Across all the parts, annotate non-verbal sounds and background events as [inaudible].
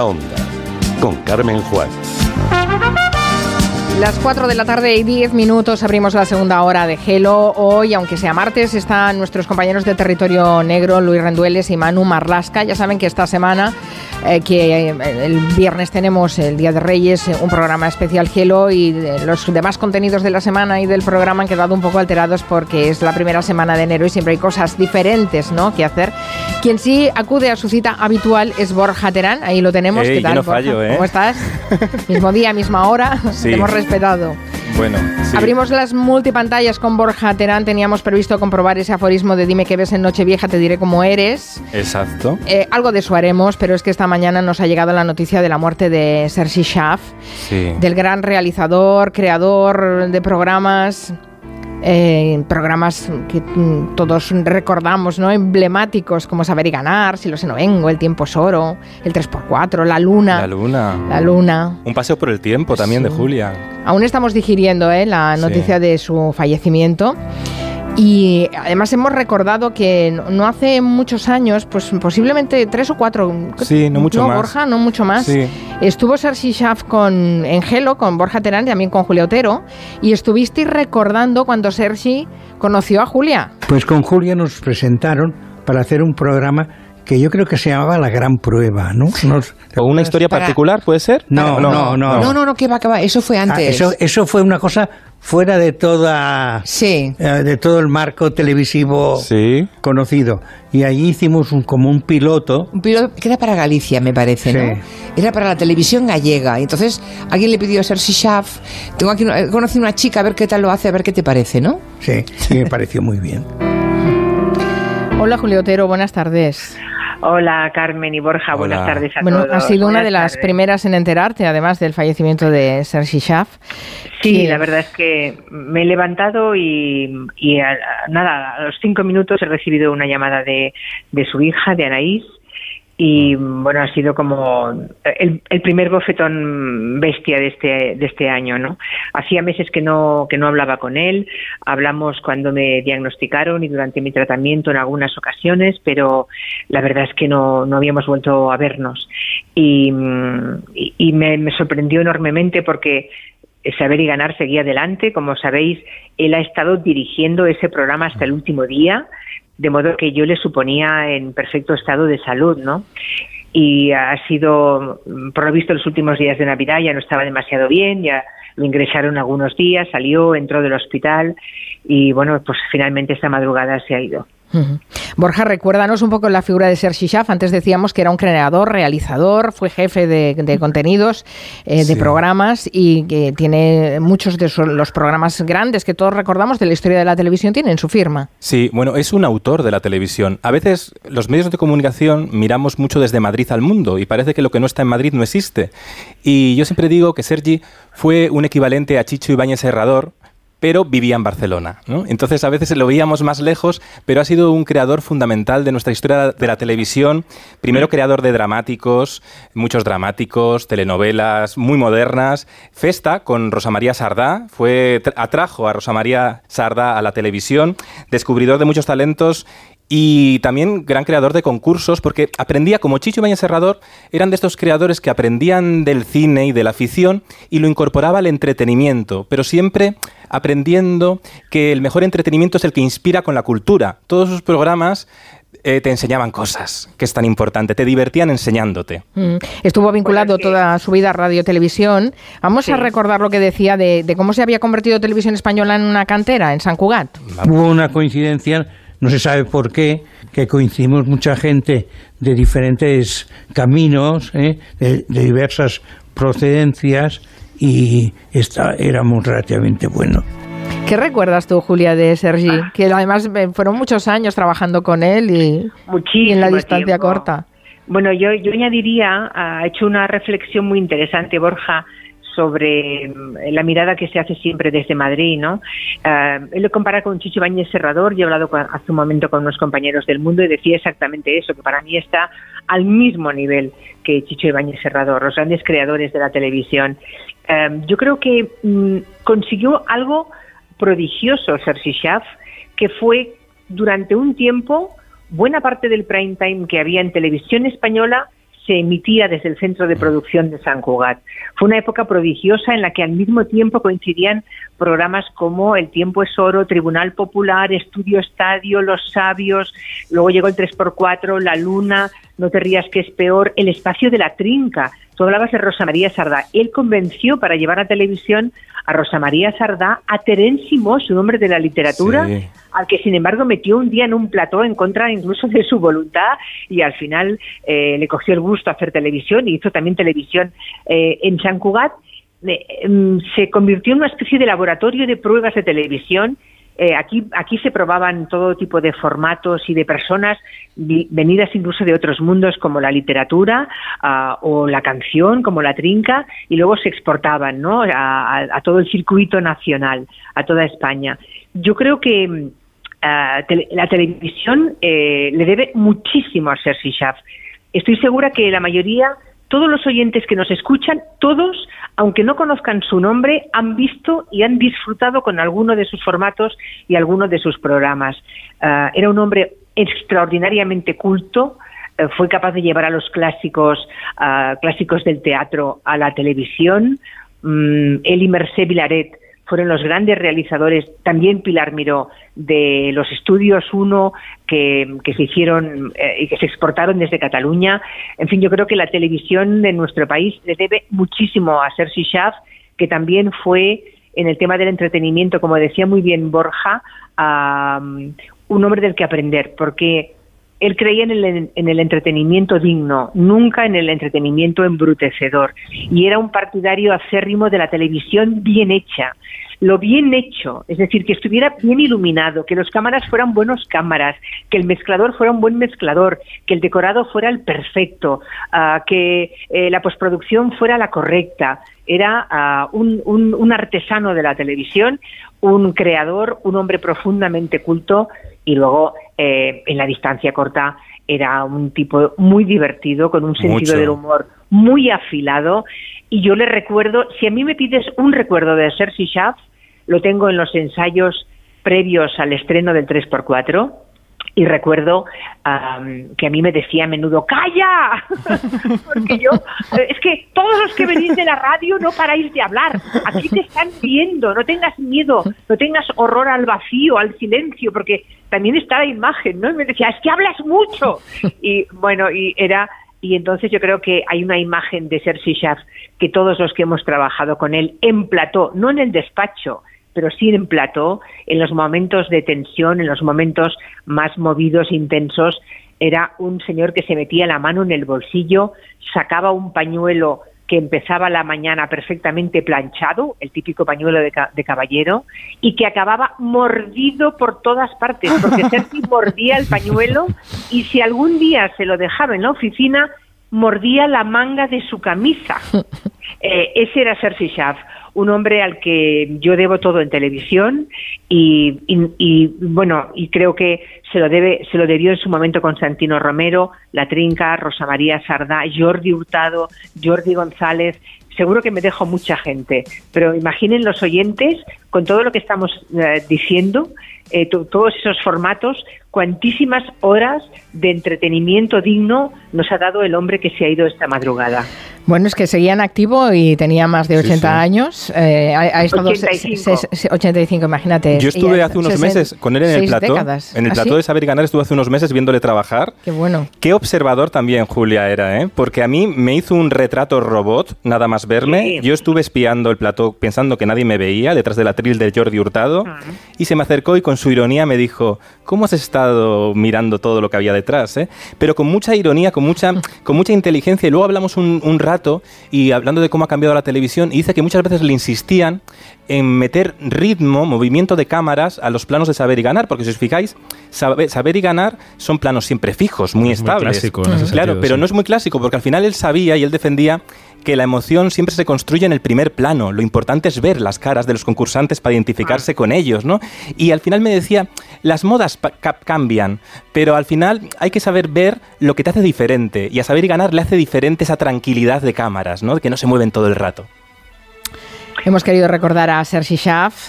Onda, con Carmen Juan. Las 4 de la tarde y 10 minutos abrimos la segunda hora de Gelo. Hoy, aunque sea martes, están nuestros compañeros de Territorio Negro, Luis Rendueles y Manu Marlasca. Ya saben que esta semana, eh, que eh, el viernes tenemos el Día de Reyes, eh, un programa especial Gelo y los demás contenidos de la semana y del programa han quedado un poco alterados porque es la primera semana de enero y siempre hay cosas diferentes ¿no? que hacer. Quien sí acude a su cita habitual es Borja Terán. Ahí lo tenemos. Ey, ¿Qué tal, yo no Borja? fallo, ¿eh? ¿Cómo estás? [laughs] Mismo día, misma hora. Sí. Te hemos respetado. Bueno, sí. Abrimos las multipantallas con Borja Terán. Teníamos previsto comprobar ese aforismo de dime qué ves en Nochevieja, te diré cómo eres. Exacto. Eh, algo de eso haremos, pero es que esta mañana nos ha llegado la noticia de la muerte de Sergi Schaff, Sí. del gran realizador, creador de programas. Eh, programas que mm, todos recordamos, ¿no? Emblemáticos como Saber y Ganar, Si lo sé no vengo, El tiempo es oro, El 3x4, La Luna. La luna. La Luna. Un paseo por el tiempo también de Sí. Julia. Aún estamos digiriendo ¿eh? la Sí. noticia de su fallecimiento. Y además hemos recordado que no- hace muchos años, pues posiblemente tres o cuatro. Sí, no mucho más. Borja, no mucho más. Sí. Estuvo Sergi Schaff con, en Gelo, con Borja Terán y también con Julia Otero. Y estuvisteis recordando cuando Sergi conoció a Julia. Pues con Julia nos presentaron para hacer un programa que yo creo que se llamaba La Gran Prueba, ¿no? ¿O una historia Para- particular puede ser? No, no, no. No, no, no, que va, que va. Eso fue Ah, antes. eso, eso fue una cosa fuera de toda Sí. eh, de todo el marco televisivo Sí. conocido. Y allí hicimos un, como un piloto. Un piloto que era para Galicia, me parece, ¿no? Sí. Era para la televisión gallega. Y Entonces, alguien le pidió a Sergi Schaff, tengo aquí, conocido una chica, a ver qué tal lo hace, a ver qué te parece, ¿no? Sí, y me pareció muy bien. Hola Julia Otero, buenas tardes. Hola Carmen y Borja, buenas Hola. tardes a Bueno, todos. has sido una de las tardes. primeras en enterarte, además del fallecimiento de Sergi Schaff. Sí, que- la verdad es que me he levantado y, y a- a- nada, a los cinco minutos he recibido una llamada de, de su hija, de Anaís, y bueno, ha sido como el, el primer bofetón bestia de este, de este año, ¿no? Hacía meses que no, que no hablaba con él, hablamos cuando me diagnosticaron y durante mi tratamiento en algunas ocasiones, pero la verdad es que no, no habíamos vuelto a vernos. Y, y- y me, me sorprendió enormemente porque Saber y Ganar seguía adelante. Como sabéis, él ha estado dirigiendo ese programa hasta el último día, de modo que yo le suponía en perfecto estado de salud, ¿no? Y ha sido, mm, por lo visto, los últimos días de Navidad ya no estaba demasiado bien, ya lo ingresaron algunos días, salió, entró del hospital y, bueno, pues finalmente esta madrugada se ha ido. Borja, recuérdanos un poco la figura de Sergi Schaff. Antes decíamos que era un creador, realizador, fue jefe de, de contenidos, eh, de programas y que tiene muchos de los programas grandes que todos recordamos de la historia de la televisión tienen su firma. Sí, bueno, es un autor de la televisión. A veces los medios de comunicación miramos mucho desde Madrid al mundo y parece que lo que no está en Madrid no existe. Y yo siempre digo que Sergi fue un equivalente a Chicho Ibáñez Herrador, pero vivía en Barcelona. ¿no? Entonces a veces lo veíamos más lejos, pero ha sido un creador fundamental de nuestra historia de la televisión. Primero creador de dramáticos, muchos dramáticos, telenovelas muy modernas. Festa con Rosa María Sardá, fue, tra- atrajo a Rosa María Sardá a la televisión, descubridor de muchos talentos y también gran creador de concursos, porque aprendía, como Chicho Serrador, eran de estos creadores que aprendían del cine y de la ficción y lo incorporaba al entretenimiento, pero siempre aprendiendo que el mejor entretenimiento es el que inspira con la cultura. Todos sus programas eh, te enseñaban cosas, que es tan importante, te divertían enseñándote. Mm. Estuvo vinculado Pues es que- toda su vida a radio televisión. Vamos a recordar lo que decía de, de cómo se había convertido Televisión Española en una cantera en San Cugat. Hubo una coincidencia, no se sabe por qué, que coincidimos mucha gente de diferentes caminos, ¿eh? de, de diversas procedencias y esta, éramos relativamente buenos. ¿Qué recuerdas tú, Julia, de Sergi? Que además eh, fueron muchos años trabajando con él y, Muchísimo y en la distancia tiempo. corta. Bueno, yo, yo añadiría, ha hecho una reflexión muy interesante, Borja, sobre mm, la mirada que se hace siempre desde Madrid, ¿no? Eh, él lo compara con Chicho Bañez Serrador, yo he hablado con- hace un momento con unos compañeros del mundo y decía exactamente eso, que para mí está al mismo nivel que Chicho Ibáñez Serrador, los grandes creadores de la televisión. Eh, yo creo que mm, consiguió algo prodigioso Sergi Schaff, que fue durante un tiempo buena parte del prime time que había en televisión española se se emitía desde el centro de producción de San Cugat. Fue una época prodigiosa en la que al mismo tiempo coincidían programas como El tiempo es oro, Tribunal Popular, Estudio Estadio, Los Sabios, luego llegó el 3x4, La Luna, No te rías que es peor, El espacio de la trinca. Tú hablabas de Rosa María Sardá. Él convenció para llevar a televisión a Rosa María Sardá, a Terence su nombre de la literatura, al que sin embargo metió un día en un plató en contra incluso de su voluntad y al final eh, le cogió el gusto a hacer televisión y hizo también televisión eh, en San Cugat. Eh, mm, se convirtió en una especie de laboratorio de pruebas de televisión eh, aquí, aquí se probaban todo tipo de formatos y de personas venidas incluso de otros mundos como la literatura ah, o la canción, como la trinca, y luego se exportaban ¿no? a, todo el circuito nacional, a toda España. Yo creo que ah, la televisión eh, le debe muchísimo a Sergi Schaff. Estoy segura que la mayoría todos los oyentes que nos escuchan, todos, aunque no conozcan su nombre, han visto y han disfrutado con alguno de sus formatos y alguno de sus programas. Ah, era un hombre extraordinariamente culto, eh, fue capaz de llevar a los clásicos, ah, clásicos del teatro a la televisión. Mm, él y Mercé Vilaret fueron los grandes realizadores, también Pilar Miró, de los estudios 1 que, se hicieron eh, y que se exportaron desde Cataluña. En fin, yo creo que la televisión de nuestro país le debe muchísimo a Sergi Schaff, que también fue en el tema del entretenimiento, como decía muy bien Borja, un hombre del que aprender, porque él creía en el, en el, entretenimiento digno, nunca en el entretenimiento embrutecedor. Y era un partidario acérrimo de la televisión bien hecha. Lo bien hecho, es decir, que estuviera bien iluminado, que los cámaras fueran buenos cámaras, que el mezclador fuera un buen mezclador, que el decorado fuera el perfecto, ah, que eh, la postproducción fuera la correcta. Era ah, un, un artesano de la televisión, un creador, un hombre profundamente culto y luego eh, en la distancia corta era un tipo muy divertido, con un sentido del humor muy afilado. Y yo le recuerdo, si a mí me pides un recuerdo de Sergi Schaff, lo tengo en los ensayos previos al estreno del 3x4 y recuerdo que a mí me decía a menudo, ¡calla! [laughs] Porque yo, es que todos los que venís de la radio no paráis de hablar, aquí te están viendo, no tengas miedo, no tengas horror al vacío, al silencio, porque también está la imagen, ¿no? Y me decía, es que hablas mucho. Y bueno, y era y entonces yo creo que hay una imagen de Sergi Schaff que todos los que hemos trabajado con él en plató, no en el despacho, pero sí en plató, en los momentos de tensión, en los momentos más movidos, intensos, era un señor que se metía la mano en el bolsillo, sacaba un pañuelo que empezaba la mañana perfectamente planchado, el típico pañuelo de, caballero, y que acababa mordido por todas partes, porque [laughs] Sergi mordía el pañuelo y si algún día se lo dejaba en la oficina, mordía la manga de su camisa. [laughs] Eh, ese era Sergi Schaff un hombre al que yo debo todo en televisión y, bueno y creo que se lo debe se lo debió en su momento Constantino Romero, La Trinca, Rosa María Sardá, Jordi Hurtado, Jordi González. Seguro que me dejo mucha gente, pero imaginen los oyentes con todo lo que estamos eh, diciendo, eh, todos esos formatos, cuantísimas horas de entretenimiento digno nos ha dado el hombre que se ha ido esta madrugada. Bueno, es que seguía en activo y tenía más de 80 años. Eh, ha, estado 85. imagínate. Yo estuve hace unos meses con él en el plató. En el ¿Ah, plató de Saber y Ganar estuve hace unos meses viéndole trabajar. Qué bueno. Qué observador también Julia era, ¿eh? Porque a mí me hizo un retrato robot, nada más verme. Yo estuve espiando el plató pensando que nadie me veía detrás del atril de Jordi Hurtado. Y se me acercó y con su ironía me dijo, ¿cómo has estado mirando todo lo que había detrás? Eh? Pero con mucha ironía, con mucha, [laughs] con mucha inteligencia. Y luego hablamos un, un rato y hablando de cómo ha cambiado la televisión, y dice que muchas veces le insistían en meter ritmo, movimiento de cámaras a los planos de saber y ganar, porque si os fijáis, saber, y ganar son planos siempre fijos, muy estables. claro, pero no es muy clásico, porque al final él sabía y él defendía que la emoción siempre se construye en el primer plano. Lo importante es ver las caras de los concursantes para identificarse ah. con ellos, ¿no? Y al final me decía, las modas cambian, pero al final hay que saber ver lo que te hace diferente. Y a saber y ganar le hace diferente esa tranquilidad de cámaras, ¿no? Que no se mueven todo el rato. Hemos querido recordar a Sergi Schaff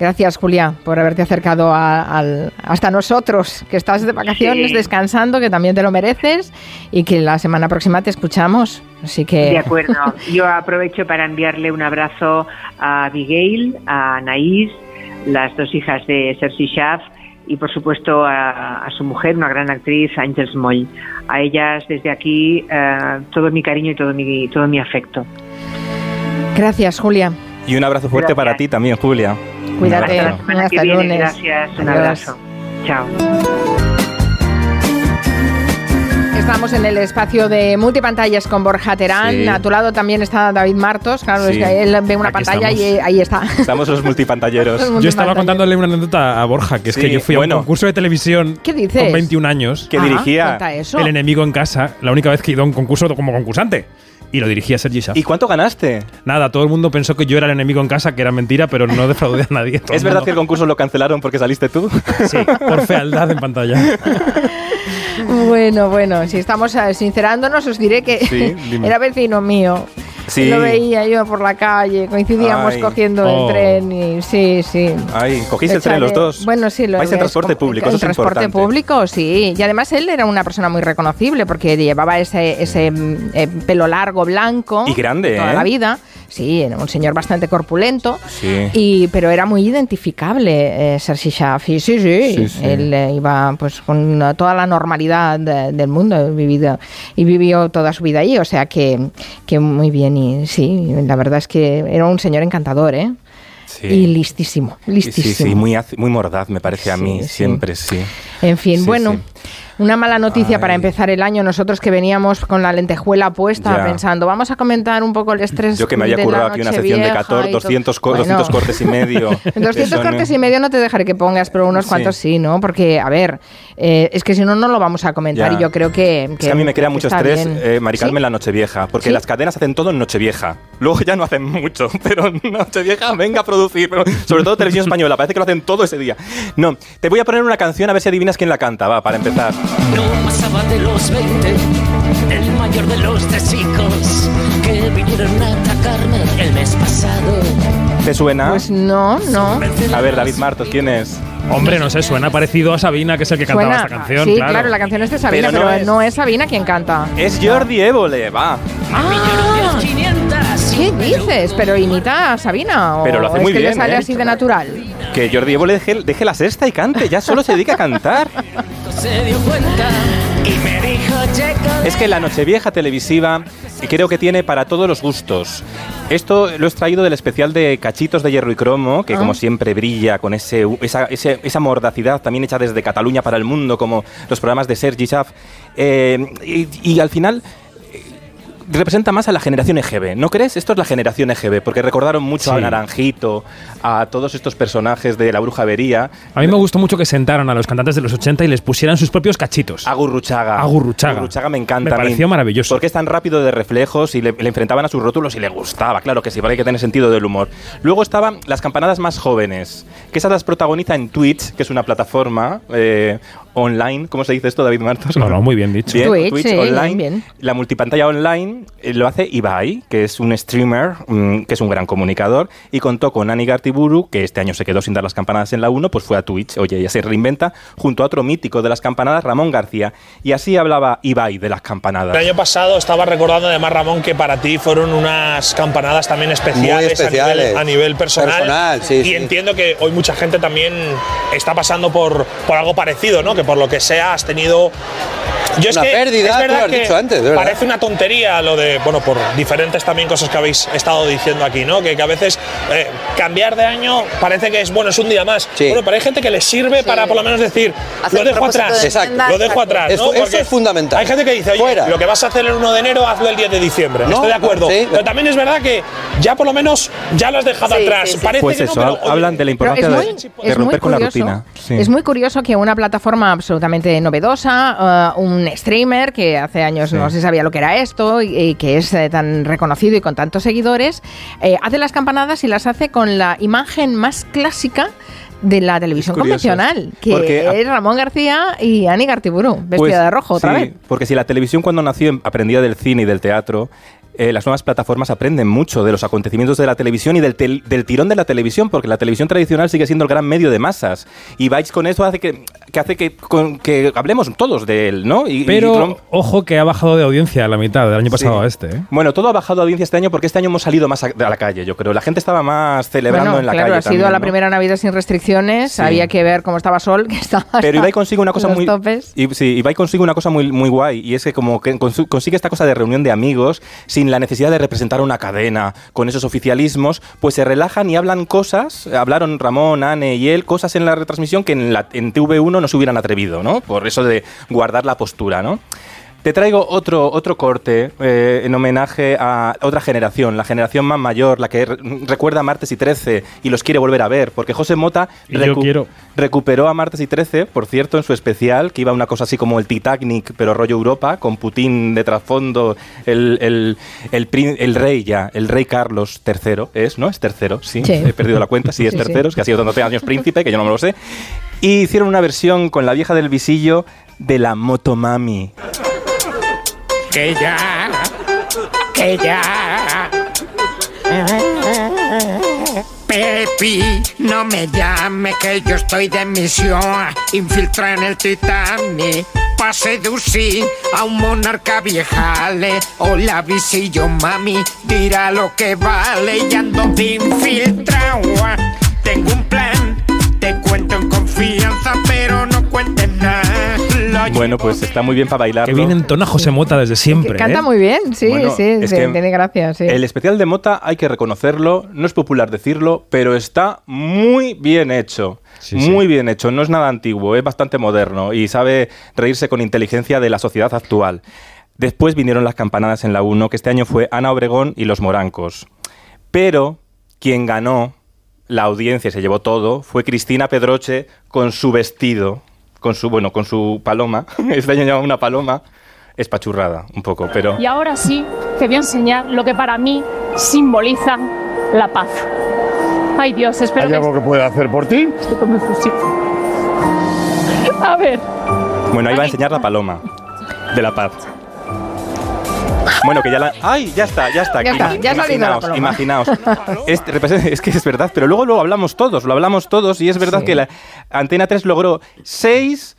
Gracias, Julia, por haberte acercado a- al- hasta nosotros, que estás de vacaciones, Sí. descansando, que también te lo mereces y que la semana próxima te escuchamos. Así que... De acuerdo. Yo aprovecho para enviarle un abrazo a Abigail, a Anaís, las dos hijas de Cersei Schaff y por supuesto a, a su mujer, una gran actriz, Ángel Moll. A ellas desde aquí eh, todo mi cariño y todo mi, todo mi afecto. Gracias, Julia. Y un abrazo fuerte Gracias. para ti también, Julia. Cuídate. Hasta la semana Hasta que viene. lunes. Gracias. Un Adiós. abrazo. Chao. Estamos en el espacio de multipantallas con Borja Terán. Sí. A tu lado también está David Martos. Claro, es Sí. que él ve una Aquí pantalla y estamos. ahí está. Estamos los multipantalleros. [laughs] Yo estaba contándole una anécdota a Borja, que es Sí, que yo fui a bueno. un concurso de televisión ¿Qué dices? con 21 años, que dirigía. El enemigo en casa, la única vez que he ido a un concurso como concursante. Y lo dirigía Sergi Schaff. ¿Y cuánto ganaste? Nada, todo el mundo pensó que yo era el enemigo en casa, que era mentira, pero no defraudé a nadie. [laughs] ¿Es verdad que el concurso lo cancelaron porque saliste tú? Sí, por fealdad en pantalla. [laughs] Bueno, bueno, si estamos eh, sincerándonos, os diré que Sí, [laughs] era vecino mío. Sí. Lo veía yo por la calle, coincidíamos Ay. cogiendo Oh. el tren y sí, sí. Ay, ¿cogiste el tren los dos? Bueno, sí, lo Vais en transporte público, En eso es transporte importante. público, sí. Y además él era una persona muy reconocible porque llevaba ese, ese mm, eh, pelo largo, blanco. Y grande, Toda ¿eh? la vida. Sí, era un señor bastante corpulento. Sí. Y, pero era muy identificable, eh, Sergi Schaff. Y sí, sí, Sí, sí. Él eh, iba pues con toda la normalidad de- del mundo vivido, y vivió toda su vida ahí. O sea que, que muy bien. Sí, la verdad es que era un señor encantador, ¿eh? Sí. Y listísimo, listísimo. Sí, sí, muy, az- muy mordaz me parece a mí, siempre, sí. En fin, bueno. Una mala noticia Ay. para empezar el año. Nosotros que veníamos con la lentejuela puesta Ya. pensando, vamos a comentar un poco el estrés. Yo que me había currado aquí una sección de Nochevieja 14, y todo. 200, co- Bueno, 200 cortes y medio. 200 [laughs] Eso no- cortes y medio no te dejaré que pongas, pero unos Sí. cuantos sí, ¿no? Porque, a ver, eh, es que si no, no lo vamos a comentar Ya. y yo creo que... Es que a mí me crea mucho estrés, eh, Mari Carmen, ¿Sí? la Nochevieja, porque ¿Sí? las cadenas hacen todo en Nochevieja. Luego ya no hacen mucho, [laughs] pero Nochevieja, venga a producir. pero sobre todo televisión española, parece que lo hacen todo ese día. No, te voy a poner una canción a ver si adivinas quién la canta, va, para empezar. No pasaba de los 20, el mayor de los tres hijos que vinieron a atacarme el mes pasado. ¿Te suena? Pues no, no. a ver, David Martos, ¿quién es? Hombre, no sé, suena parecido a Sabina, que es el que cantaba esta canción. sí, claro. claro. la canción es de Sabina, Pero pero, no no, es-. Sabina quien canta. Es Jordi Évole, va. Ah, 500. ¿Qué dices? ¿Pero imita a Sabina? ¿O Pero lo hace es muy que bien, le sale ¿eh? así de natural? Que Jordi Évole deje, deje la sexta y cante, ya solo se dedica a cantar. Se dio cuenta y me dijo. Es que la Nochevieja televisiva creo que tiene para todos los gustos. Esto lo he extraído del especial de Cachitos de Hierro y Cromo, que Ah. como siempre brilla con ese, esa, ese- esa mordacidad también hecha desde Cataluña para el mundo, como los programas de Sergi Schaff. Eh, y, y al final representa más a la generación EGB, ¿no crees? Esto es la generación EGB, porque recordaron mucho a. Naranjito, a todos estos personajes de la bruja Avería, A mí me gustó mucho que sentaran a los cantantes de los 80 y les pusieran sus propios cachitos. a Gurruchaga. A Gurruchaga. Gurruchaga me encanta. Me mí, pareció maravilloso. Porque es tan rápido de reflejos y le, le enfrentaban a sus rótulos y le gustaba, claro que sí, hay que tener sentido del humor. Luego estaban las campanadas más jóvenes, que esas las protagoniza en Twitch, que es una plataforma eh, online. ¿Cómo se dice esto, David Martos? No, no, muy bien dicho. Bien, Twitch, sí, online. bien, bien. La multipantalla online eh, lo hace Ibai, que es un streamer, mm, que es un gran comunicador, y contó con Ani Gartiburu, que este año se quedó sin dar las campanadas en la 1, pues fue a Twitch. Oye, ella se reinventa, junto a otro mítico de las campanadas, Ramón García. Y así hablaba Ibai de las campanadas. El año pasado estaba recordando además, Ramón, que para ti fueron unas campanadas también especiales, Muy especiales. A, nivel, a nivel personal. Personal, sí, y sí. entiendo que hoy mucha gente también está pasando por, por algo parecido, ¿no? Que por lo que sea has tenido. Yo es Una que pérdida, es tú lo verdad has que dicho antes, de verdad. parece una tontería lo de, bueno, por diferentes también cosas que habéis estado diciendo aquí, ¿no? Que, que a veces eh, cambiar de año parece que es, bueno, es un día más. Sí. Bueno, pero hay gente que les sirve para por lo menos decir, Hacer lo dejo atrás. de Exacto. Lo dejo atrás. Eso es fundamental. Hay gente que dice, oye, Fuera. lo que vas a hacer el 1 de enero, hazlo el 10 de diciembre. No, Estoy de acuerdo. sí. Pero también es verdad que ya por lo menos ya lo has dejado Sí, atrás. sí, sí. Parece Pues que eso, no, pero, hablan de la importancia es muy, de, romper con la curioso, rutina. Es muy curioso que una plataforma absolutamente novedosa, uh, un streamer que hace años Sí. no se sabía lo que era esto y, y que es eh, tan reconocido y con tantos seguidores, eh, hace las campanadas y las hace con la imagen más clásica de la televisión curioso, convencional, que porque es Ramón García y Ani Gartiburu, vestida Pues, de rojo otra sí, vez. Porque si la televisión cuando nació aprendía del cine y del teatro, eh, las nuevas plataformas aprenden mucho de los acontecimientos de la televisión y del, tel- del tirón de la televisión, porque la televisión tradicional sigue siendo el gran medio de masas. Y Bytes con eso hace que, que hace que, con- que hablemos todos de él, ¿no? Y- y Pero Trump- ojo que ha bajado de audiencia a la mitad del año pasado Sí. a este. ¿eh? Bueno, todo ha bajado de audiencia este año porque este año hemos salido más a, a la calle, yo creo. La gente estaba más celebrando Bueno, en la claro, calle. ha sido también, la ¿no? primera Navidad sin restricciones. Sí. Había que ver cómo estaba Sol, [laughs] que estaba. Pero Ibai consigue una cosa muy topes. y, sí, Ibai consigue una cosa muy muy guay y es que como que consigue esta cosa de reunión de amigos sin la necesidad de representar una cadena con esos oficialismos, pues se relajan y hablan cosas, hablaron Ramón, Anne y él cosas en la retransmisión que en la en TV1 no se hubieran atrevido, ¿no? Por eso de guardar la postura, ¿no? Te traigo otro, otro corte eh, en homenaje a otra generación, la generación más mayor, la que re- recuerda a Martes y 13 y los quiere volver a ver, porque José Mota quiero. recuperó a Martes y 13, por cierto, en su especial, que iba una cosa así como el Titanic, pero rollo Europa, con Putin de trasfondo, el, el, el, rey ya, el rey Carlos III, ¿es? ¿No? Es tercero, sí, Sí. he perdido la cuenta, sí, es [laughs] Sí, sí. tercero, es que ha sido tantos años príncipe, que yo no me lo sé. Y hicieron una versión con la vieja del visillo de la Motomami. Que ya, que ya. Pepi, no me llame que yo estoy de misión. Infiltra en el Titanic. Pa' seducir a un monarca viejale. Hola, visillo, mami. Dirá lo que vale y ando de infiltrado. Tengo un plan. Te cuento en confianza, pero no cuentes nada. Bueno, pues está muy bien para bailar. Que bien entona José Mota desde siempre. Canta ¿eh? muy bien, sí, Bueno, sí, es sí, que tiene gracia, sí. El especial de Mota hay que reconocerlo, no es popular decirlo, pero está muy bien hecho. Sí, muy sí. bien hecho, no es nada antiguo, es bastante moderno y sabe reírse con inteligencia de la sociedad actual. Después vinieron las campanadas en la 1, que este año fue Ana Obregón y los Morancos. Pero quien ganó la audiencia y se llevó todo fue Cristina Pedroche con su vestido, con su, bueno, con su paloma. [laughs] Este año llevaba una paloma espachurrada un poco, pero... Y ahora sí te voy a enseñar lo que para mí simboliza la paz. Ay Dios, espero ¿Hay que algo que pueda hacer por ti? A ver, Bueno, ahí va a enseñar la paloma de la paz. Bueno, que ya la... ¡Ay! Ya está, ya está. Ya está, ya ha salido la imaginaos, imaginaos. [laughs] Es, que es verdad, pero luego lo hablamos todos, lo hablamos todos y es verdad Sí. que la Antena 3 logró 6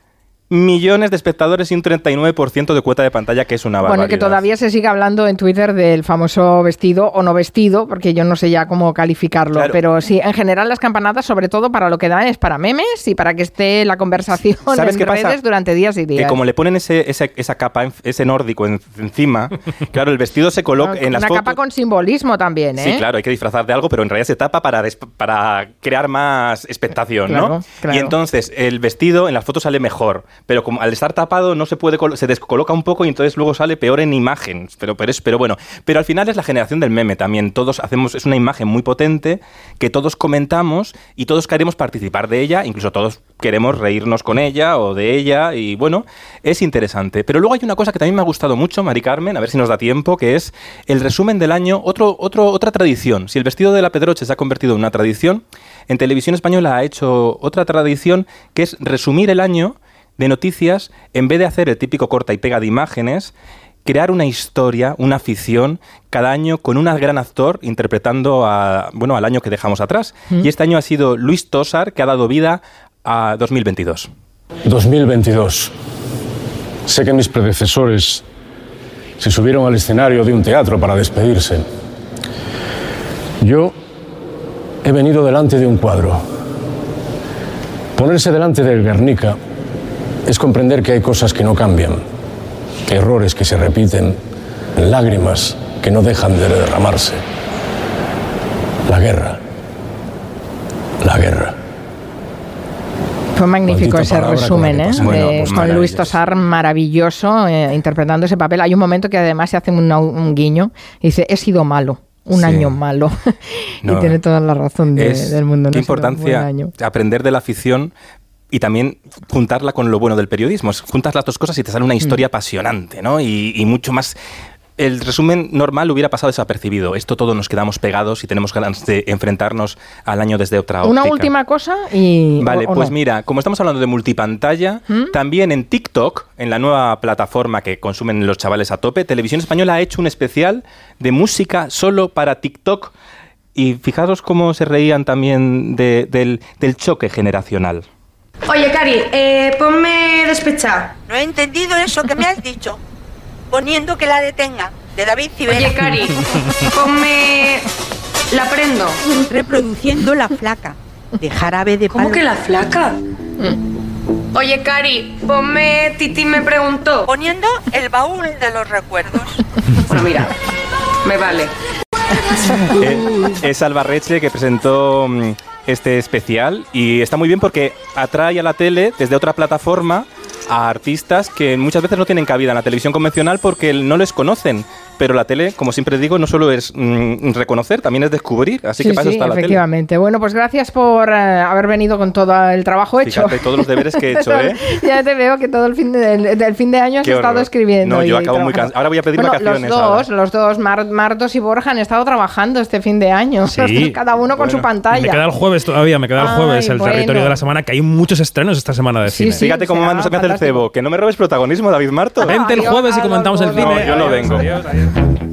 millones de espectadores y un 39% de cuota de pantalla, que es una barbaridad. Bueno, que todavía se sigue hablando en Twitter del famoso vestido o no vestido, porque yo no sé ya cómo calificarlo, Claro. pero sí, en general las campanadas, sobre todo para lo que dan, es para memes y para que esté la conversación ¿Sabes en qué pasa? durante días y días. Que como le ponen ese, ese- esa capa, ese nórdico en- encima, [laughs] claro, el vestido se coloca en las Una fotos... capa con simbolismo también, ¿eh? Sí, claro, hay que disfrazar de algo, pero en realidad se tapa para, para crear más expectación, Claro, ¿no? claro. Y entonces el vestido en las fotos sale mejor, pero como al estar tapado no se puede se descoloca un poco y entonces luego sale peor en imagen. Pero, pero, es, pero bueno, pero al final es la generación del meme también. Todos hacemos, es una imagen muy potente que todos comentamos y todos queremos participar de ella, incluso todos queremos reírnos con ella o de ella y bueno, es interesante. Pero luego hay una cosa que también me ha gustado mucho, Mari Carmen, a ver si nos da tiempo, que es el resumen del año, otro, otro, otra tradición. Si el vestido de la Pedroche se ha convertido en una tradición, en televisión española ha hecho otra tradición que es resumir el año de noticias en vez de hacer el típico corta y pega de imágenes. Crear una historia, una ficción, cada año con un gran actor interpretando a, bueno, al año que dejamos atrás. Mm. Y este año ha sido Luis Tosar, que ha dado vida a 2022. 2022. Sé que mis predecesores se subieron al escenario de un teatro para despedirse. Yo he venido delante de un cuadro. Ponerse delante del Guernica es comprender que hay cosas que no cambian, errores que se repiten, lágrimas que no dejan de derramarse. La guerra. La guerra. Fue magnífico Maldita ese con resumen, ¿eh? Bueno, De- pues con Luis. Tosar, maravilloso, eh, interpretando ese papel. Hay un momento que además se hace un, un guiño y dice, he sido malo. Un Sí. año malo. No, [laughs] y tiene toda la razón de- es del mundo. ¿no? Qué importancia año. aprender de la afición y también juntarla con lo bueno del periodismo. Juntas las dos cosas y te sale una Mm. historia apasionante, ¿no? Y, y mucho más el resumen normal hubiera pasado desapercibido. Esto todo nos quedamos pegados y tenemos ganas de enfrentarnos al año desde otra óptica. Una última cosa y... Vale, o- o pues no. mira, como estamos hablando de multipantalla, ¿Mm? también en TikTok, en la nueva plataforma que consumen los chavales a tope, Televisión Española ha hecho un especial de música solo para TikTok. Y fijaros cómo se reían también de- del, del choque generacional. Oye, Cari, eh, ponme despechada. No he entendido eso que me has dicho. Poniendo que la detenga. De David Civera. Oye, Cari, ponme... La prendo. Reproduciendo la flaca. De jarabe de ¿Cómo que la flaca? Oye, Cari, ponme Titi me preguntó. Poniendo el baúl de los recuerdos. Bueno, mira, me vale. Eh, es Albarreche que presentó mm, este especial y está muy bien porque atrae a la tele desde otra plataforma a artistas que muchas veces no tienen cabida en la televisión convencional porque no les conocen. Pero la tele, como siempre digo, no solo es mm, reconocer, también es descubrir. Así Sí, que eso sí, la tele. efectivamente. Bueno, pues gracias por eh, haber venido con todo el trabajo hecho. Fíjate todos los deberes que he hecho, ¿eh? [laughs] ya te veo que todo el fin de, del, del fin de año has Qué estado horror. escribiendo. No, yo y acabo muy cansado. Ahora voy a pedir Bueno, vacaciones. Los dos, ahora. los dos, Mar- Martos y Borja, han estado trabajando este fin de año. Sí. [laughs] Cada uno con su Me pantalla. queda el jueves todavía, me queda el Ay, jueves el bueno. territorio de la semana, que hay muchos estrenos esta semana de cine. Fíjate cómo me hace el cebo. Que no me robes protagonismo, David Marto. Vente el jueves y comentamos el cine. No, yo no vengo. Adiós, adiós. Thank you.